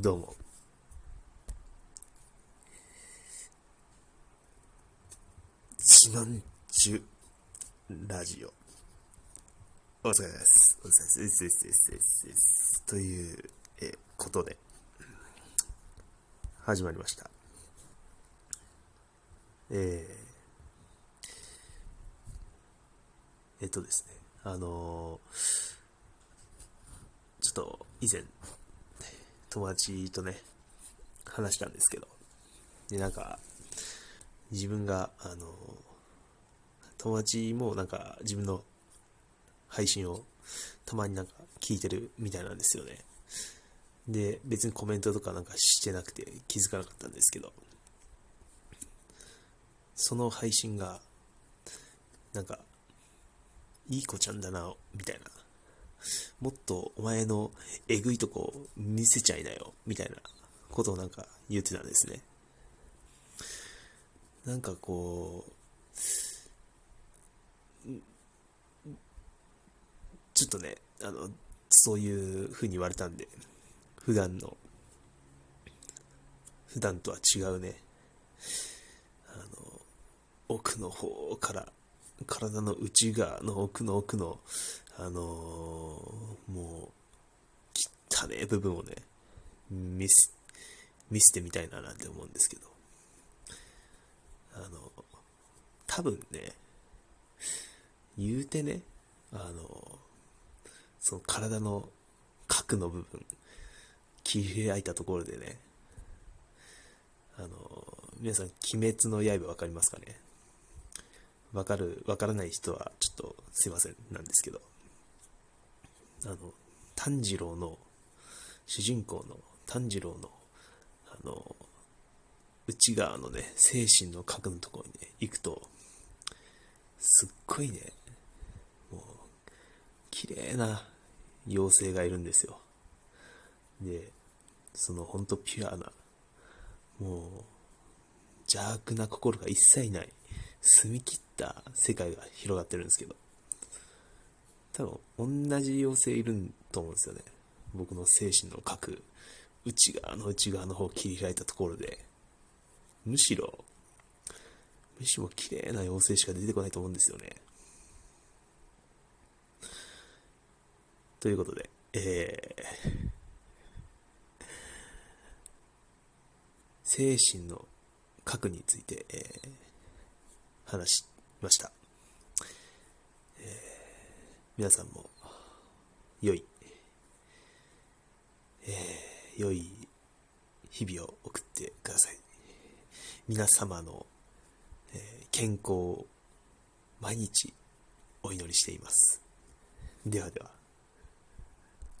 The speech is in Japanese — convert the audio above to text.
どうも。自慢中ラジオ。お疲れ様です。お疲れ様。ですですですですですという、えことで、始まりました。えー、えっとですね、あのーちょっと以前、友達とね、話したんですけど、で、なんか、自分が、あの、友達もなんか自分の配信をたまになんか聞いてるみたいなんですよね。で、別にコメントとかなんかしてなくて気づかなかったんですけど、その配信が、なんか、いい子ちゃんだな、みたいな。もっとお前のえぐいとこ見せちゃいなよ、みたいなことをなんか言ってたんですね。なんかこう、ちょっとね、あの、そういう風に言われたんで、普段の、普段とは違うね、あの、奥の方から、体の内側の奥の奥の、あのーもう、汚ね部分をね、見せ、見せてみたいななんて思うんですけど、あの、多分ね、言うてね、あの、その体の核の部分、切り開いたところでね、あの、皆さん、鬼滅の刃わかりますかね？わかる、わからない人はちょっとすいません、なんですけど、あの、炭治郎の、主人公の炭治郎の、あの、内側のね、精神の核のところにね、行くと、すっごいね、もう、綺麗な妖精がいるんですよ。で、そのほんとピュアな、もう、邪悪な心が一切ない、澄み切った世界が広がってるんですけど、多分同じ妖精いると思うんですよね。僕の精神の核、内側の内側の方を切り開いたところで、むしろ、むしろ綺麗な妖精しか出てこないと思うんですよね。ということで、えー、精神の核について、えー、話しました。えー、皆さんも、良い、えー、良い日々を送ってください。皆様の、えー健康を毎日お祈りしています。ではでは。